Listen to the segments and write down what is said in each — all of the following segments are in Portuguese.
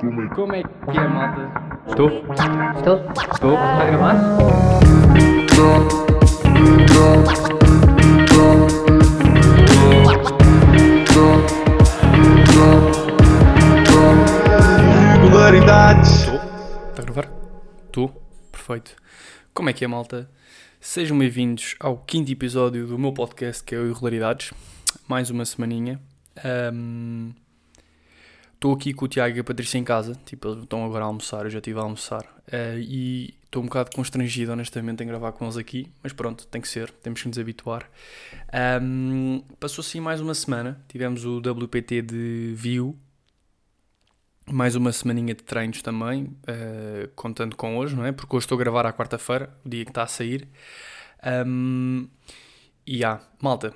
Como é que é, malta? Estou? Estou? Estou? Está a gravar? Regularidades. Estou? Está a gravar? Estou? Perfeito. Como é que é, malta? Sejam bem-vindos ao quinto episódio do meu podcast, que é o Irregularidades. Mais uma semaninha. Ahm, Estou aqui com o Tiago e a Patrícia em casa. Tipo, eles estão agora a almoçar, eu já estive a almoçar. Ah, e estou um bocado constrangido, honestamente, em gravar com eles aqui. Mas pronto, tem que ser, temos que nos habituar. Ahm, passou assim mais uma semana. Tivemos o WPT de Viu, mais uma semaninha de treinos também, eh, contando com hoje, não é? Porque hoje estou a gravar à quarta-feira, o dia que está a sair. Ahm, e há, malta,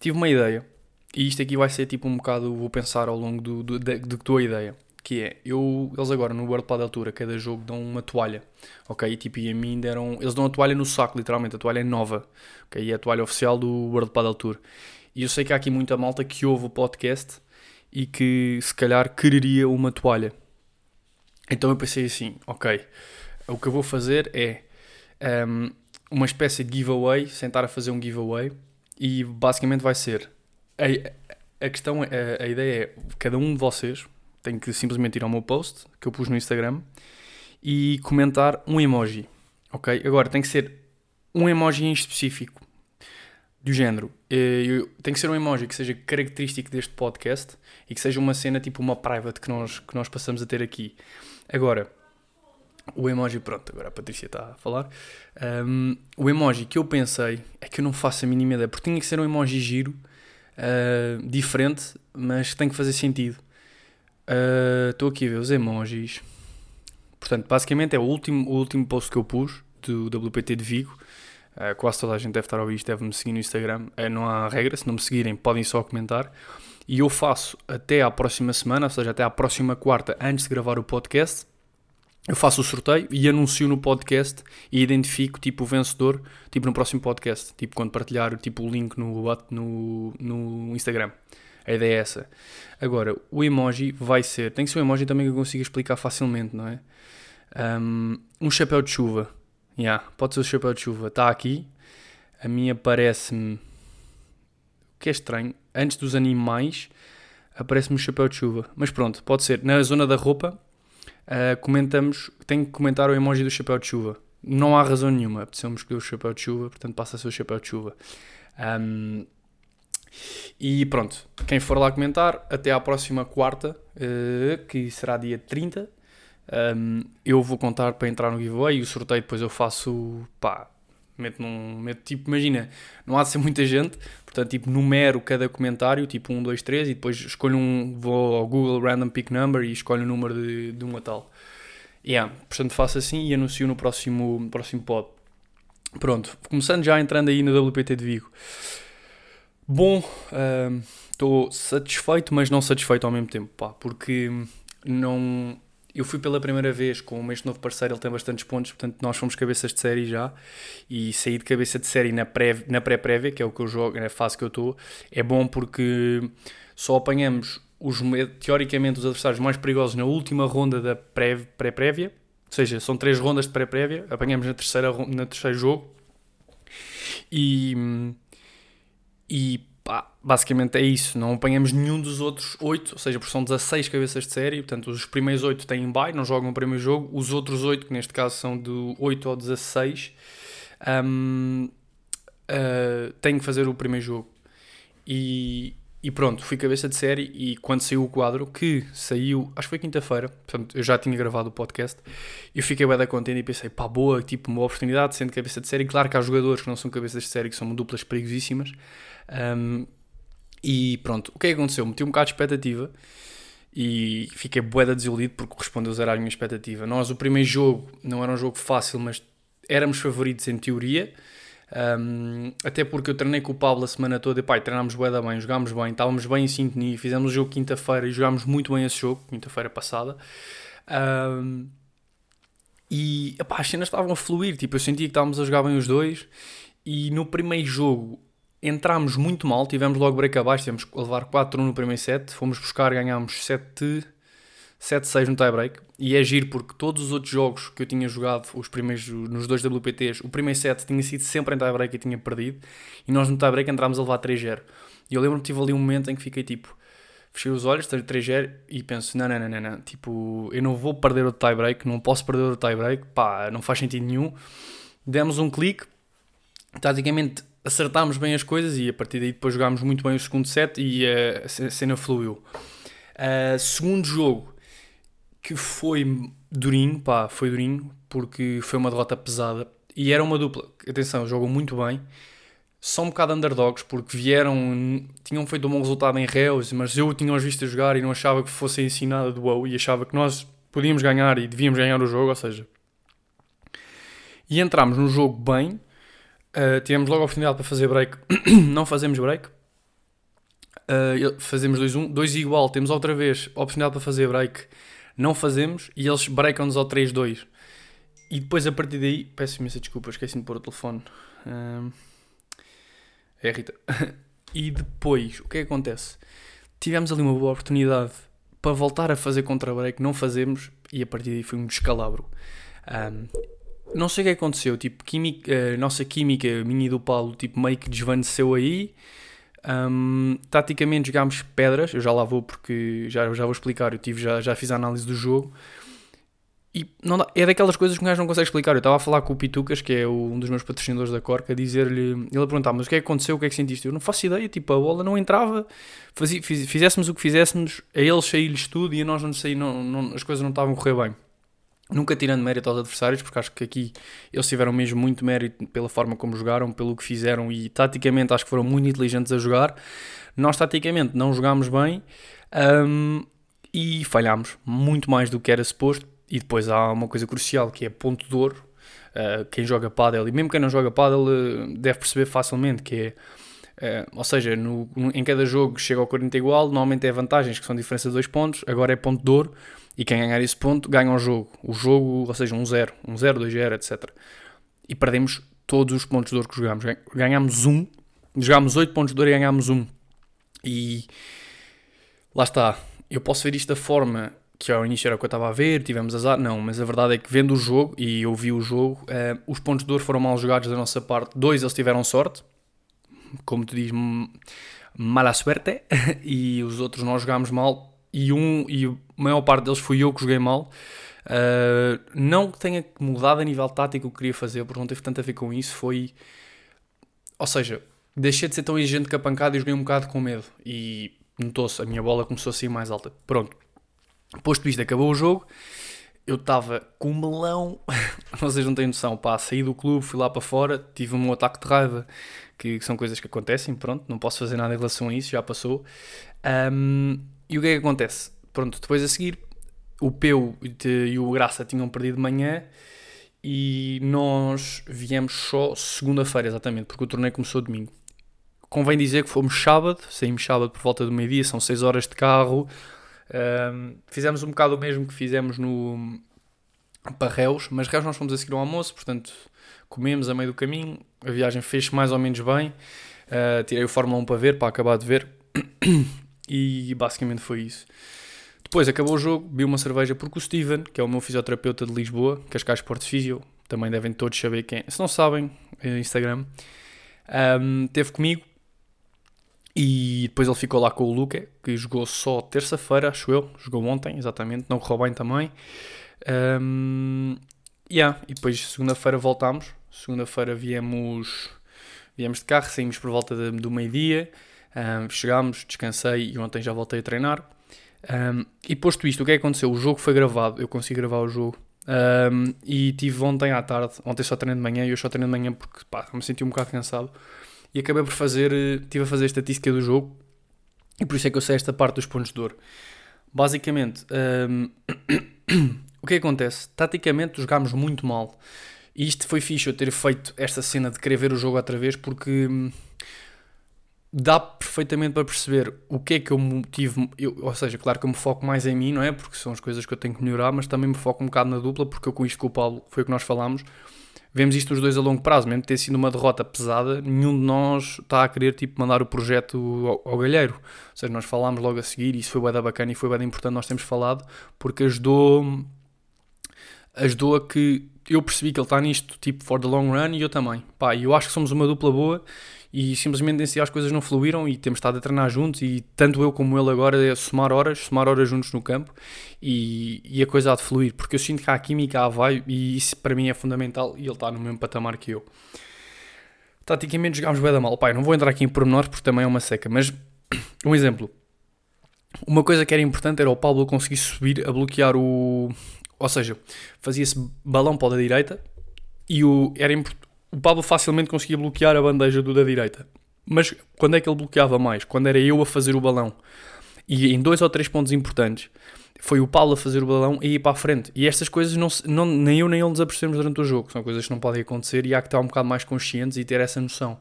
tive uma ideia, e isto aqui vai ser tipo um bocado, vou pensar ao longo do, do, da, de tua ideia, que é, eu, eles agora no World Padel Tour, a cada jogo dão uma toalha, ok? E tipo, e a mim deram, eles dão a toalha no saco, literalmente, a toalha é nova, ok? E é a toalha oficial do World Padel Tour. E eu sei que há aqui muita malta que ouve o podcast e que se calhar quereria uma toalha. Então eu pensei assim, ok, o que eu vou fazer é um, uma espécie de giveaway, sentar a fazer um giveaway e basicamente vai ser a, a questão, a, a ideia é cada um de vocês tem que simplesmente ir ao meu post que eu pus no Instagram e comentar um emoji, ok? Agora tem que ser um emoji em específico do género. eu- tem que ser um emoji que seja característico deste podcast e que seja uma cena tipo uma private que nós, que nós passamos a ter aqui. Agora, o emoji, pronto, agora a Patrícia está a falar. Um, o emoji que eu pensei é que eu não faço a mínima ideia, porque tinha que ser um emoji giro, uh, diferente, mas tem que fazer sentido. Uh, Estou aqui a ver os emojis. Portanto, basicamente é o último, o último post que eu pus do WPT de Vigo. Uh, quase toda a gente deve estar a ouvir isto, deve-me seguir no Instagram. Não há regra, se não me seguirem, podem só comentar. E eu faço até à próxima semana, ou seja, até à próxima quarta, antes de gravar o podcast. Eu faço o sorteio e anuncio no podcast e identifico tipo o vencedor tipo no próximo podcast, tipo quando partilhar tipo o link no, no, no Instagram. A ideia é essa. Agora, o emoji vai ser, tem que ser um emoji também que eu consiga explicar facilmente, não é? Um, um chapéu de chuva. Yeah, pode ser o chapéu de chuva. Está aqui. A minha parece-me. O que é estranho. Antes dos animais, aparece-me o chapéu de chuva. Mas pronto, pode ser. Na zona da roupa, uh, comentamos. Tem que comentar o emoji do chapéu de chuva. Não há razão nenhuma. Apeteceu-me escolher o chapéu de chuva, portanto passa a ser o chapéu de chuva. Um, e pronto, quem for lá comentar, até à próxima quarta, eh, que será dia 30, um, eu vou contar para entrar no giveaway e o sorteio depois eu faço, pá, meto num, meto tipo, imagina, não há de ser muita gente, portanto, tipo, numero cada comentário, tipo 1, 2, 3, e depois escolho um, vou ao Google Random Pick Number e escolho o número de, de um a tal. Yeah, portanto, faço assim e anuncio no próximo, no próximo pod. Pronto, começando já entrando aí no WPT de Vigo. Bom, estou satisfeito, mas não satisfeito ao mesmo tempo, pá, porque não. Eu fui pela primeira vez com este novo parceiro, ele tem bastantes pontos, portanto nós fomos cabeças de série já. E sair de cabeça de série na pré- na pré-prévia, que é o que eu jogo, na fase que eu estou, é bom porque só apanhamos os, me- teoricamente os adversários mais perigosos na última ronda da pré- pré-prévia, ou seja, são três rondas de pré-prévia, apanhamos na terceira, na terceiro jogo. E, e pá, basicamente é isso. Não apanhamos nenhum dos outros 8, ou seja, porque são 16 cabeças de série. Portanto, os primeiros 8 têm bye, não jogam o primeiro jogo. Os outros 8, que neste caso são do 8 ao 16, hum, ah, têm que fazer o primeiro jogo. E, e pronto, fui cabeça de série. E quando saiu o quadro, que saiu, acho que foi quinta-feira, portanto, eu já tinha gravado o podcast. Eu fiquei bem da contente e pensei, pá, boa, tipo, uma oportunidade, sendo cabeça de série. Claro que há jogadores que não são cabeças de série, que são duplas perigosíssimas. Um, e pronto, o que é que aconteceu? Meti um bocado de expectativa e fiquei bué da desiludido porque correspondeu zero à minha expectativa. Nós, o primeiro jogo, não era um jogo fácil, mas éramos favoritos em teoria. Um, até porque eu treinei com o Pablo a semana toda e pá, treinámos bué da bem, jogámos bem, estávamos bem em sintonia, fizemos o jogo quinta-feira e jogámos muito bem esse jogo, quinta-feira passada. Um, e epá, as cenas estavam a fluir, tipo, eu sentia que estávamos a jogar bem os dois. E no primeiro jogo entrámos muito mal, tivemos logo break abaixo, tivemos que levar 4-1 no primeiro set, fomos buscar, ganhámos 7, 7-6 no tie-break. E é giro porque todos os outros jogos que eu tinha jogado, os primeiros, nos dois WPTs, o primeiro set tinha sido sempre em tie-break e tinha perdido. E nós no tie-break entrámos a levar 3-0. E eu lembro-me que tive ali um momento em que fiquei tipo, fechei os olhos, 3-0 e penso, não, não, não, não, não, tipo, eu não vou perder o tie-break, não posso perder o tie-break, pá, não faz sentido nenhum. Demos um clique, taticamente acertámos bem as coisas e a partir daí depois jogámos muito bem o segundo set e a cena fluiu. Uh, segundo jogo, que foi durinho, pá, foi durinho, porque foi uma derrota pesada e era uma dupla. Atenção, jogam muito bem. Só um bocado underdogs, porque vieram, tinham feito um bom resultado em Reus, mas eu tinha-os visto a jogar e não achava que fossem assim nada do WoW e achava que nós podíamos ganhar e devíamos ganhar o jogo, ou seja. E entramos no jogo bem, Uh, tivemos logo a oportunidade para fazer break, não fazemos break. Uh, fazemos 2-1, 2 igual, temos outra vez a oportunidade para fazer break, não fazemos e eles breakam-nos ao 3-2. E depois a partir daí, peço imensa desculpa, esqueci de pôr o telefone. Uh, é Rita. e depois, o que é que acontece? Tivemos ali uma boa oportunidade para voltar a fazer contra-break, não fazemos e a partir daí foi um descalabro. Um, não sei o que aconteceu, tipo, química, a nossa química, minha e do Paulo, tipo, meio que desvaneceu aí. Um, taticamente jogámos pedras, eu já lá vou porque já, já vou explicar, eu tive, já, já fiz a análise do jogo. E não dá, é daquelas coisas que um gajo não consegue explicar. Eu estava a falar com o Pitucas, que é o, um dos meus patrocinadores da Corca, a dizer-lhe, ele a perguntar, mas o que é que aconteceu, o que é que sentiste? Eu não faço ideia, tipo, a bola não entrava, fazia, fiz, fizéssemos o que fizéssemos, a eles saí-lhes tudo e a nós não sei, não, não, as coisas não estavam a correr bem. Nunca tirando mérito aos adversários, porque acho que aqui eles tiveram mesmo muito mérito pela forma como jogaram, pelo que fizeram e taticamente acho que foram muito inteligentes a jogar. Nós taticamente não jogámos bem um, e falhámos muito mais do que era suposto. E depois há uma coisa crucial que é ponto de ouro. Uh, quem joga paddle, e mesmo quem não joga paddle uh, deve perceber facilmente que é Uh, ou seja, no, no, em cada jogo chega ao 40 igual, normalmente é vantagens que são diferença de 2 pontos, agora é ponto de ouro, e quem ganhar esse ponto ganha o jogo. O jogo, ou seja, 1-0, 1-0, 2-0, etc. E perdemos todos os pontos de ouro que jogámos. Ganhámos um, jogámos 8 pontos de ouro e ganhámos um. E lá está. Eu posso ver isto da forma que ao início era o que eu estava a ver, tivemos azar, não, mas a verdade é que vendo o jogo, e eu vi o jogo, uh, os pontos de ouro foram mal jogados da nossa parte. Dois eles tiveram sorte, como tu dizes, mala suerte, e os outros nós jogámos mal, e, um, e a maior parte deles fui eu que joguei mal. Uh, não que tenha mudado a nível tático o que queria fazer, porque não teve tanto a ver com isso. Foi. Ou seja, deixei de ser tão exigente com a pancada e joguei um bocado com medo. E notou-se, a minha bola começou a sair mais alta. Pronto. Posto isto, acabou o jogo. Eu estava com melão, vocês não têm noção, pá, saí do clube, fui lá para fora, tive um ataque de raiva, que, são coisas que acontecem, pronto, não posso fazer nada em relação a isso, já passou. Um, e o que é que acontece? Pronto, depois a seguir, o Peu e o Graça tinham perdido de manhã e nós viemos só segunda-feira, exatamente, porque o torneio começou domingo. Convém dizer que fomos sábado, saímos sábado por volta do meio-dia, são 6 horas de carro. Um, fizemos um bocado o mesmo que fizemos no para Reus, mas Reus nós fomos a seguir ao almoço, portanto comemos a meio do caminho, a viagem fez mais ou menos bem. Uh, tirei o Fórmula 1 para ver, para acabar de ver. E basicamente foi isso. Depois acabou o jogo, vi uma cerveja porque o Steven, que é o meu fisioterapeuta de Lisboa, Cascais Sport Physio, também devem todos saber quem é. Se não sabem, é Instagram, um, teve comigo e depois ele ficou lá com o Luca, que jogou só terça-feira, acho eu, jogou ontem, exatamente, não correu bem também. Um, yeah, e depois segunda-feira voltámos, segunda-feira viemos, viemos de carro, saímos por volta de, do meio-dia. Um, chegámos, descansei e ontem já voltei a treinar. Um, e posto isto, o que é que aconteceu? O jogo foi gravado, eu consegui gravar o jogo. Um, e tive ontem à tarde, ontem só treinei de manhã e eu só treinei de manhã porque pá, me senti um bocado cansado. E acabei por fazer, estive a fazer a estatística do jogo e por isso é que eu sei esta parte dos pontos de dor. Basicamente, o que, é que acontece? Taticamente jogámos muito mal. E isto foi fixe eu ter feito esta cena de querer ver o jogo outra vez porque hum, dá perfeitamente para perceber o que é que eu tive, eu, ou seja, claro que eu me foco mais em mim, não é? Porque são as coisas que eu tenho que melhorar, mas também me foco um bocado na dupla, porque eu com isto com o Paulo, foi o que nós falámos, vemos isto os dois a longo prazo, mesmo ter sido uma derrota pesada, nenhum de nós está a querer tipo, mandar o projeto ao, ao galheiro. Ou seja, nós falámos logo a seguir, e isso foi bem bacana e foi bem importante nós temos falado, porque ajudou, ajudou a que eu percebi que ele está nisto, tipo, for the long run, e eu também. Pá, eu acho que somos uma dupla boa e simplesmente nesse dia as coisas não fluíram e temos estado a treinar juntos e tanto eu como ele agora é somar horas, somar horas juntos no campo e, e a coisa há de fluir, porque eu sinto que há química, há vai e isso para mim é fundamental e ele está no mesmo patamar que eu. Taticamente jogámos bem da mal, pai, não vou entrar aqui em pormenores porque também é uma seca, mas um exemplo. Uma coisa que era importante era o Pablo conseguir subir a bloquear o... Ou seja, fazia-se balão para o da direita e o, era, o Pablo facilmente conseguia bloquear a bandeja do da direita. Mas quando é que ele bloqueava mais? Quando era eu a fazer o balão. E em dois ou três pontos importantes, foi o Paulo a fazer o balão e ir para a frente. E estas coisas não, não, nem eu nem ele nos apercebemos durante o jogo. São coisas que não podem acontecer e há que estar um bocado mais conscientes e ter essa noção.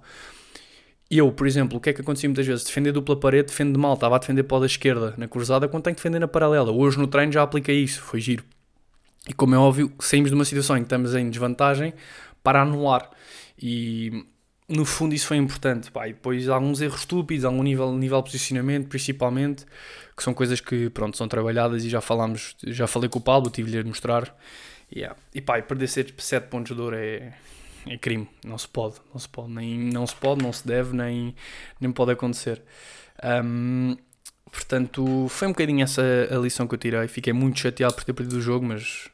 Eu, por exemplo, o que é que acontecia muitas vezes? Defender dupla parede, defende mal. Estava a defender para da esquerda na cruzada quando tenho que defender na paralela. Hoje no treino já apliquei isso, foi giro. E como é óbvio, saímos de uma situação em que estamos em desvantagem para anular. E no fundo isso foi importante. Pá. E depois alguns erros estúpidos, algum nível, nível de posicionamento, principalmente, que são coisas que pronto, são trabalhadas e já falámos, já falei com o Paulo, tive-lhe a mostrar. Yeah. E pá, e perder 7 pontos de ouro é, é crime, não se pode, não se pode, nem não se pode, não se deve, nem, nem pode acontecer. Um, portanto, foi um bocadinho essa a lição que eu tirei. Fiquei muito chateado por ter perdido o jogo, mas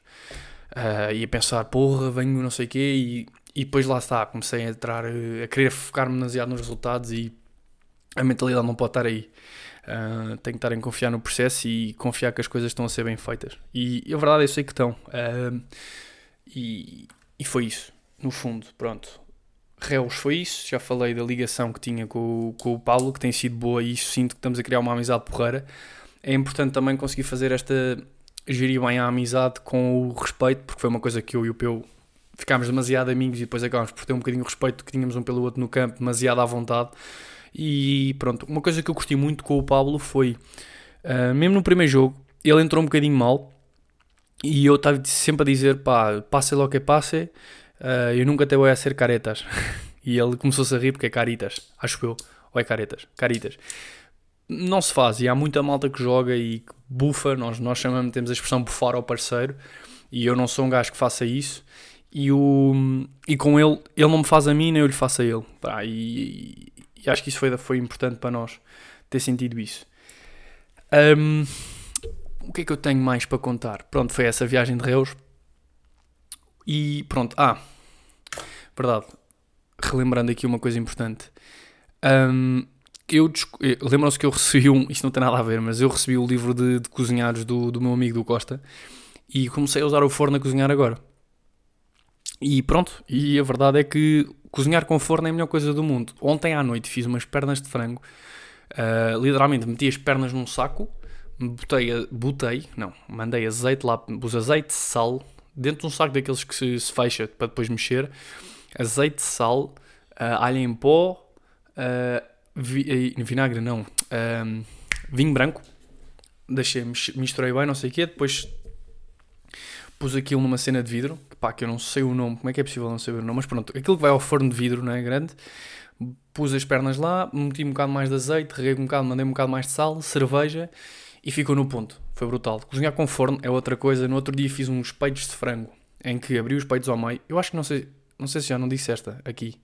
uh, ia pensar, porra, venho não sei o quê, e, e depois lá está, comecei a entrar, a querer focar-me demasiado nos resultados e a mentalidade não pode estar aí. Uh, tenho que estar em confiar no processo e confiar que as coisas estão a ser bem feitas. E a verdade é eu sei que estão. Uh, e, e foi isso, no fundo, pronto. Reus foi isso, já falei da ligação que tinha com, com o Paulo, que tem sido boa e isso sinto que estamos a criar uma amizade porreira. É importante também conseguir fazer esta gerir bem a amizade com o respeito, porque foi uma coisa que eu e o Peu ficámos demasiado amigos e depois acabámos por ter um bocadinho o respeito que tínhamos um pelo outro no campo, demasiado à vontade. E pronto, uma coisa que eu curti muito com o Pablo foi, uh, mesmo no primeiro jogo, ele entrou um bocadinho mal e eu estava sempre a dizer, pá, passe lo que passe, uh, eu nunca te vou a ser caretas. e ele começou-se a rir porque é caritas, acho eu, ou é caretas, caritas. Não se faz e há muita malta que joga e que bufa, nós, nós chamamos, temos a expressão bufar ao parceiro e eu não sou um gajo que faça isso. E, o, e com ele, ele não me faz a mim nem eu lhe faço a ele. Pá, e, e, acho que isso foi, foi importante para nós ter sentido isso. Um, o que é que eu tenho mais para contar? Pronto, foi essa viagem de Reus e pronto, ah, verdade relembrando aqui uma coisa importante um, eu lembram-se que eu recebi um, isto não tem nada a ver, mas eu recebi o livro de, de cozinhados do, do meu amigo do Costa e comecei a usar o forno a cozinhar agora. E pronto, e a verdade é que cozinhar com forno é a melhor coisa do mundo. Ontem à noite fiz umas pernas de frango, uh, literalmente meti as pernas num saco, botei, botei, não, mandei azeite lá, pus azeite, sal, dentro de um saco daqueles que se, se fecha para depois mexer, azeite, sal, uh, alho em pó, uh, vi, eh, vinagre não, um, vinho branco, deixei, misturei bem, não sei o quê, depois pus aquilo numa cena de vidro, pá, que eu não sei o nome, como é que é possível não saber o nome, mas pronto, aquilo que vai ao forno de vidro, não é, grande, pus as pernas lá, meti um bocado mais de azeite, reguei um bocado, mandei um bocado mais de sal, cerveja, e ficou no ponto, foi brutal. Cozinhar com forno é outra coisa, no outro dia fiz uns peitos de frango, em que abri os peitos ao meio, eu acho que não sei, não sei se já não disse esta aqui,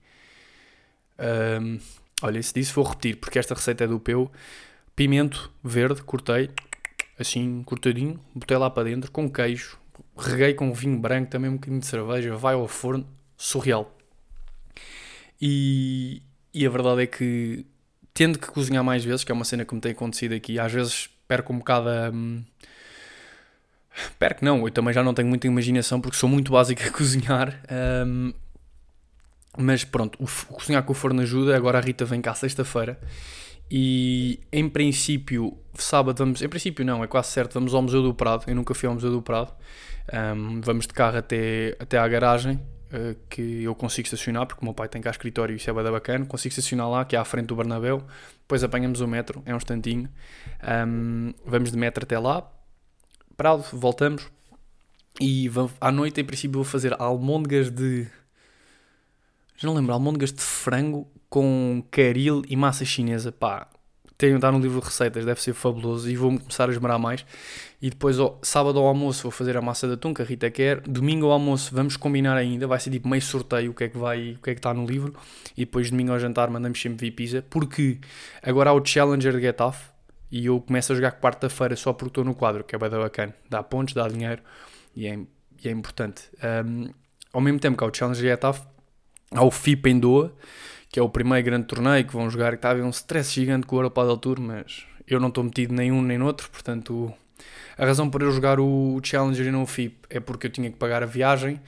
um, Olha, se disse vou repetir, porque esta receita é do Peu. Pimento verde, cortei, assim, cortadinho, botei lá para dentro, com queijo, reguei com vinho branco, também um bocadinho de cerveja, vai ao forno, surreal. E, e a verdade é que, tendo que cozinhar mais vezes, que é uma cena que me tem acontecido aqui, às vezes perco um bocado a... Hum, perco não, eu também já não tenho muita imaginação porque sou muito básico a cozinhar. Um, mas pronto, o cozinhar com o forno ajuda. Agora a Rita vem cá sexta-feira. E em princípio, sábado vamos. Em princípio, não, é quase certo. Vamos ao Museu do Prado. Eu nunca fui ao Museu do Prado. Um, vamos de carro até, até à garagem. Uh, que eu consigo estacionar, porque o meu pai tem cá escritório e isso é bada bacana. Consigo estacionar lá, que é à frente do Bernabéu. Depois apanhamos o metro, é um instantinho. Um, vamos de metro até lá. Prado, voltamos. E à noite, em princípio, vou fazer almôndegas de Já não lembro, almôndegas de frango com caril e massa chinesa. Pá, tenho está no livro de receitas, deve ser fabuloso e vou começar a esmerar mais. E depois, ó, sábado ao almoço, vou fazer a massa de atum que a Rita quer. Domingo ao almoço, vamos combinar ainda. Vai ser tipo meio sorteio o que é que vai, o que é que está no livro. E depois, domingo ao jantar, mandamos sempre vir pizza. Porque agora há o Challenger de Get Off e eu começo a jogar quarta-feira só porque estou no quadro, que é bem bacana. Dá pontos, dá dinheiro e é, e é importante. Um, ao mesmo tempo que há o Challenger de Get Off, há o FIP em Doha que é o primeiro grande torneio que vão jogar, que está a haver um stress gigante com o Europa Tour, mas eu não estou metido nenhum nem noutro, portanto a razão por eu jogar o Challenger e não o FIP é porque eu tinha que pagar a viagem,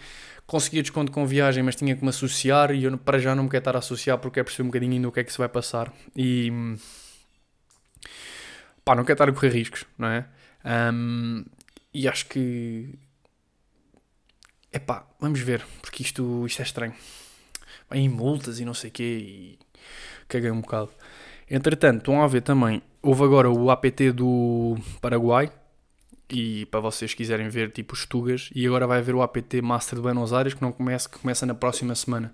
conseguia desconto com viagem, mas tinha que me associar e eu para já não me quero estar a associar porque é perceber um bocadinho ainda o que é que se vai passar. E pá, não quero estar a correr riscos, não é? Um, e acho que é pá, vamos ver, porque isto, isto é estranho em multas e não sei o quê, e caguei um bocado. Entretanto, estão a ver também, houve agora o APT do Paraguai, e para vocês quiserem ver tipo os Tugas, e agora vai haver o APT Master de Buenos Aires, que não começa, que começa na próxima semana.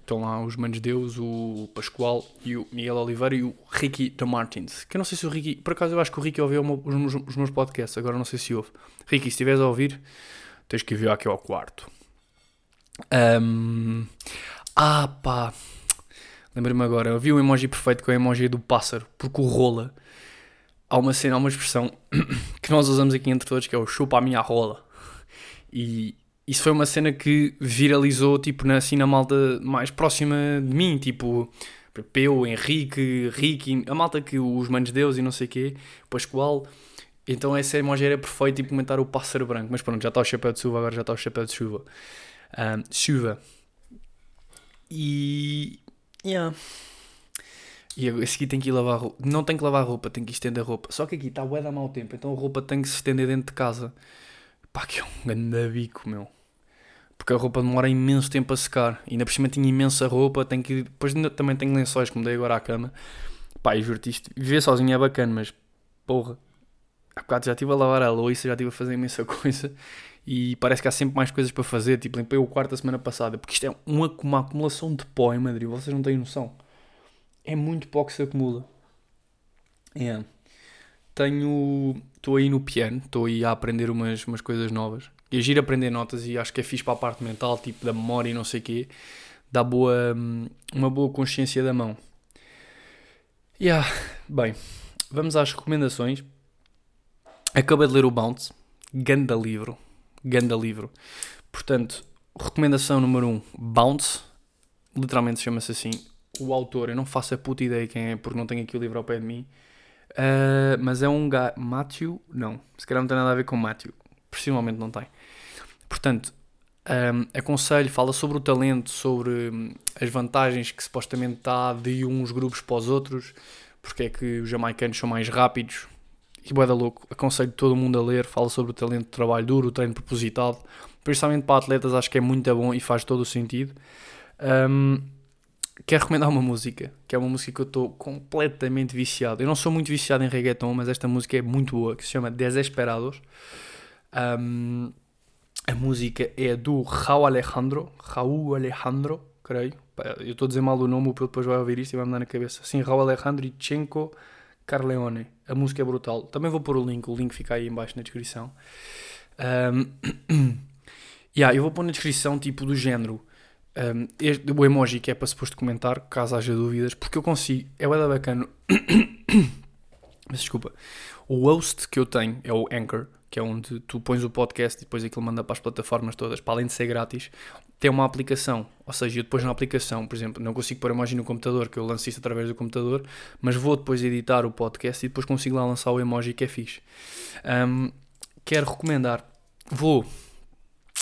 Estão lá os Manos Deus, o Pascoal e o Miguel Oliveira e o Ricky de Martins. Que eu não sei se o Ricky, por acaso eu acho que o Ricky ouviu os, meus podcasts, agora não sei se ouve. Ricky, se estiveres a ouvir, tens que vir aqui ao quarto. Um, ah, pá. Lembrei-me agora. Eu vi o emoji perfeito com o emoji do pássaro. Porque o rola. Há uma cena, há uma expressão que nós usamos aqui entre todos que é o chupa a minha rola. E isso foi uma cena que viralizou, tipo, na, assim, na malta mais próxima de mim. Tipo, Peu, Henrique, Ricky, a malta que os manos Deus e não sei o quê, Pascoal. Então essa emoji era perfeita implementar o pássaro branco. Mas pronto, já está o chapéu de chuva, agora já está o chapéu de chuva. Um, chuva. E. Yeah. E esse aqui tem que ir lavar roupa. Não tem que lavar roupa, tem que estender a roupa. Só que aqui está bué da mau tempo, então a roupa tem que se estender dentro de casa. Pá, que é um grande bico, meu. Porque a roupa demora imenso tempo a secar. E ainda por cima tinha imensa roupa, tem que. Depois também tenho lençóis que me dei agora à cama. Pá, e juro-te isto. Viver sozinho é bacana, mas porra. Há bocado já estive a lavar a louça, já estive a fazer imensa coisa e parece que há sempre mais coisas para fazer. Tipo, limpei o quarto a semana passada, porque isto é uma, uma acumulação de pó em Madrid, vocês não têm noção. É muito pó que se acumula. É. Tenho. Estou aí no piano, estou aí a aprender umas, umas coisas novas. E agir aprender notas e acho que é fixe para a parte mental, tipo da memória e não sei o quê. Dá boa, uma boa consciência da mão. Yeah. Bem, vamos às recomendações. Acabei de ler o Bounce, ganda livro ganda livro. Portanto, recomendação número 1, um, Bounce, literalmente chama-se assim. O autor, eu não faço a puta ideia quem é, porque não tenho aqui o livro ao pé de mim. Uh, mas é um gajo. Matthew? Não. Se calhar não tem nada a ver com Matthew. Possivelmente não tem. Portanto, um, aconselho, fala sobre o talento, sobre um, as vantagens que supostamente está de uns grupos para os outros, porque é que os jamaicanos são mais rápidos, e boeda louco, aconselho todo mundo a ler, fala sobre o talento de trabalho duro, o treino propositado, principalmente para atletas acho que é muito bom e faz todo o sentido. Um, quero recomendar uma música, que é uma música que eu estou completamente viciado. Eu não sou muito viciado em reggaeton, mas esta música é muito boa, que se chama Desesperados. Um, a música é do Raul Alejandro, Raul Alejandro, creio. Eu estou a dizer mal o nome, o depois vai ouvir isto e vai me dar na cabeça. Sim, Raul Alejandro e Chenko Carleone. A música é brutal. Também vou pôr o link, o link fica aí embaixo na descrição. Um, yeah, eu vou pôr na descrição tipo do género. Um, este, o emoji que é para suposto comentar, caso haja dúvidas, porque eu consigo. É bem bacana. Mas desculpa. O host que eu tenho é o Anchor, que é onde tu pões o podcast e depois aquilo manda para as plataformas todas, para além de ser grátis tem uma aplicação, ou seja, eu depois na aplicação, por exemplo, não consigo pôr a imagem no computador, que eu lanço isso através do computador, mas vou depois editar o podcast e depois consigo lá lançar o emoji que é fixe. Um, quero recomendar, vou,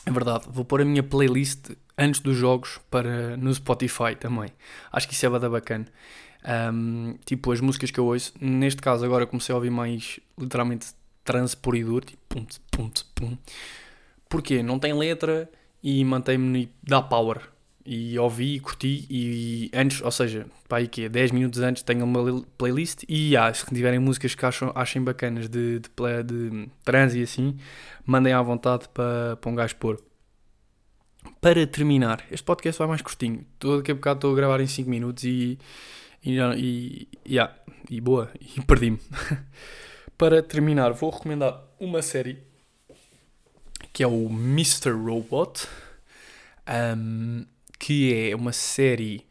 é verdade, vou pôr a minha playlist antes dos jogos para no Spotify também. Acho que isso é bada bacana. Um, tipo, as músicas que eu ouço, neste caso agora comecei a ouvir mais literalmente trance puro e duro, tipo pum, pum, pum. Porquê? Não tem letra e mantém-me da power. E ouvi curti e antes, ou seja, para aí que é 10 minutos antes tenho uma playlist e ah, se tiverem músicas que acham, achem bacanas de, de, de, de trans e assim, mandem à vontade para, para um gajo pôr. para terminar, este podcast vai mais curtinho. Todo que a bocado estou a gravar em 5 minutos e. E, e, yeah, e boa, e perdi-me. Para terminar, vou recomendar uma série que é o Mr. Robot, um, que é uma série.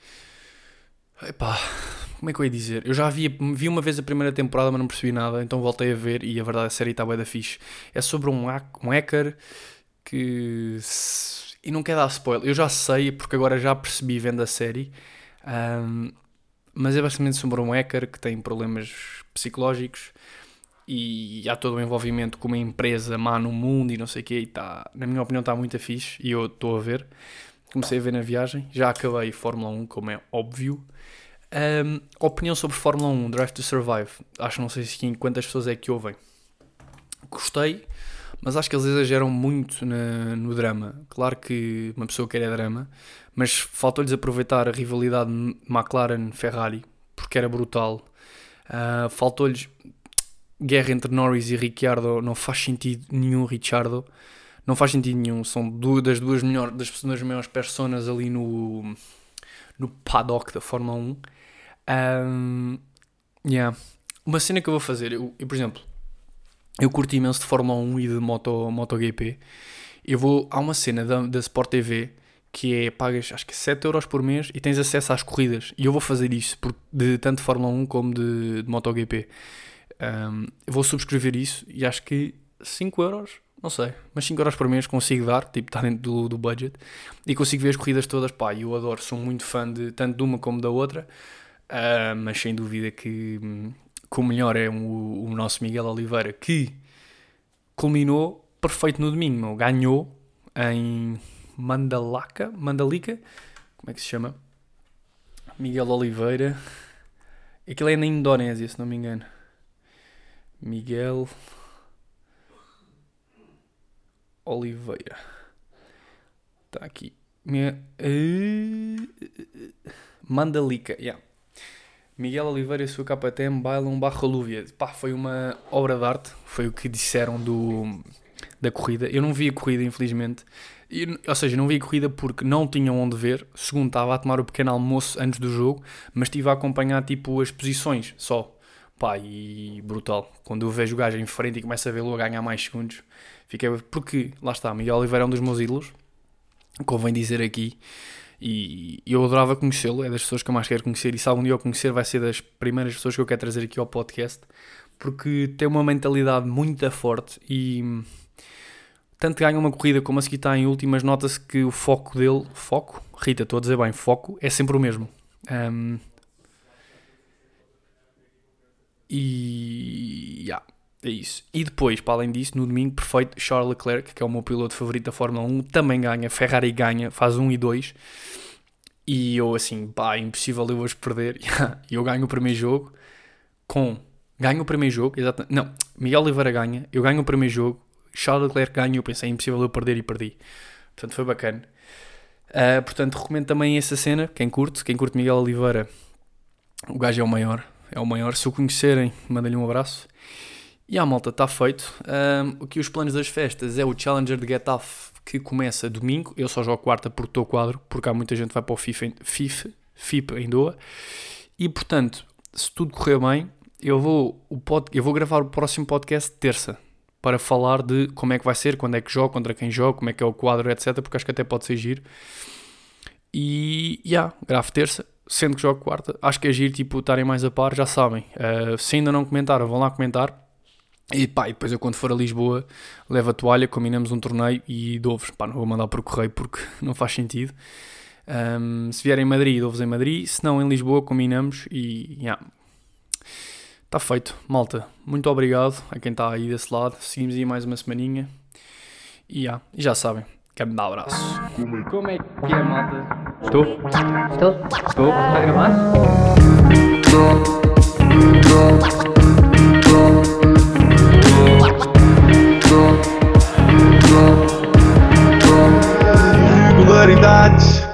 Epá, como é que eu ia dizer? Eu já vi, vi uma vez a primeira temporada, mas não percebi nada, então voltei a ver e a verdade a série está bem da fixe. É sobre um, um hacker que. E não quer dar spoiler, eu já sei porque agora já percebi vendo a série. Um, mas é basicamente sobre um hacker que tem problemas psicológicos e há todo o envolvimento com uma empresa má no mundo e não sei o quê, e tá, na minha opinião está muito fixe e eu estou a ver. Comecei a ver na viagem, já acabei Fórmula 1, como é óbvio. Um, opinião sobre Fórmula 1, Drive to Survive. Acho não sei se quantas pessoas é que ouvem. Gostei, mas acho que eles exageram muito na, no drama. Claro que uma pessoa quer é drama, mas faltou-lhes aproveitar a rivalidade McLaren-Ferrari, porque era brutal. Uh, faltou-lhes guerra entre Norris e Ricciardo, não faz sentido nenhum, Ricciardo. Não faz sentido nenhum. São duas, das duas melhores, das, das maiores personas ali no, no paddock da Fórmula 1. Um, yeah. Uma cena que eu vou fazer, eu, eu, por exemplo, eu curto imenso de Fórmula 1 e de Moto, MotoGP. Eu vou, há uma cena da, da Sport TV que é pagas acho que 7 euros por mês e tens acesso às corridas. E eu vou fazer isso por, de tanto Fórmula 1 como de, de MotoGP. Um, vou subscrever isso e acho que 5 euros, não sei, mas 5 euros por mês consigo dar, tipo, está dentro do, do budget e consigo ver as corridas todas. Pá, eu adoro, sou muito fã de tanto de uma como da outra, uh, mas sem dúvida que, que o melhor é o, o nosso Miguel Oliveira que culminou perfeito no domingo, meu. ganhou em Mandalaca, Mandalica, como é que se chama? Miguel Oliveira. Aquilo é na Indonésia, se não me engano. Miguel Oliveira. Está aqui. Minha, uh, Mandalica, yeah. Miguel Oliveira e a sua KTM bailam barra Lúvia. Pá, foi uma obra de arte. Foi o que disseram do, da corrida. Eu não vi a corrida, infelizmente. Ou seja, não vi a corrida porque não tinham onde ver. Segundo, estava a tomar o pequeno almoço antes do jogo, mas estive a acompanhar tipo as posições só. Pá, e brutal. Quando eu vejo o gajo em frente e começo a vê-lo a ganhar mais segundos, fiquei. Porque, lá está, Miguel Oliveira é um dos meus ídolos, convém dizer aqui. E eu adorava conhecê-lo, é das pessoas que eu mais quero conhecer. E se algum dia eu conhecer, vai ser das primeiras pessoas que eu quero trazer aqui ao podcast, porque tem uma mentalidade muito forte e tanto ganha uma corrida como a seguir está em últimas, nota-se que o foco dele, foco, Rita, estou a dizer bem, foco, é sempre o mesmo. Um, e. Yeah, é isso. E depois, para além disso, no domingo, perfeito, Charles Leclerc, que é o meu piloto favorito da Fórmula 1, também ganha. Ferrari ganha, faz 1 e 2. E eu, assim, pá, impossível eu hoje perder. E eu ganho o primeiro jogo com. Ganho o primeiro jogo, exatamente. Não, Miguel Oliveira ganha, eu ganho o primeiro jogo, Charles Leclerc ganha. Eu pensei, é impossível eu perder e perdi. Portanto, foi bacana. Uh, portanto, recomendo também essa cena. Quem curte, quem curte Miguel Oliveira, o gajo é o maior é o maior. Se o conhecerem, mandem-lhe um abraço. E a malta, está feito. Um, aqui os planos das festas é o Challenger de Getafe que começa domingo. Eu só jogo quarta porque estou quadro, porque há muita gente que vai para o FIFA, FIFA, FIFA em Doha. E portanto, se tudo correr bem, eu vou, o pod, eu vou gravar o próximo podcast terça para falar de como é que vai ser, quando é que jogo, contra quem jogo, como é que é o quadro, etc. Porque acho que até pode ser giro. E já, yeah, gravo terça sendo que jogo quarta, acho que é giro, tipo, estarem mais a par, já sabem. Uh, se ainda não comentaram, vão lá comentar. E pá, e depois eu quando for a Lisboa, levo a toalha, combinamos um torneio e dou-vos. Pá, não vou mandar por correio porque não faz sentido. Um, se vierem em Madrid, dou-vos em Madrid. Se não, em Lisboa, combinamos e. Yeah. Está feito, malta. Muito obrigado a quem está aí desse lado. Seguimos aí mais uma semaninha. E yeah, já sabem. Quero me dar abraço. Como é que é, malta? Estou? Estou? Estou? Está a gravar? Irregularidades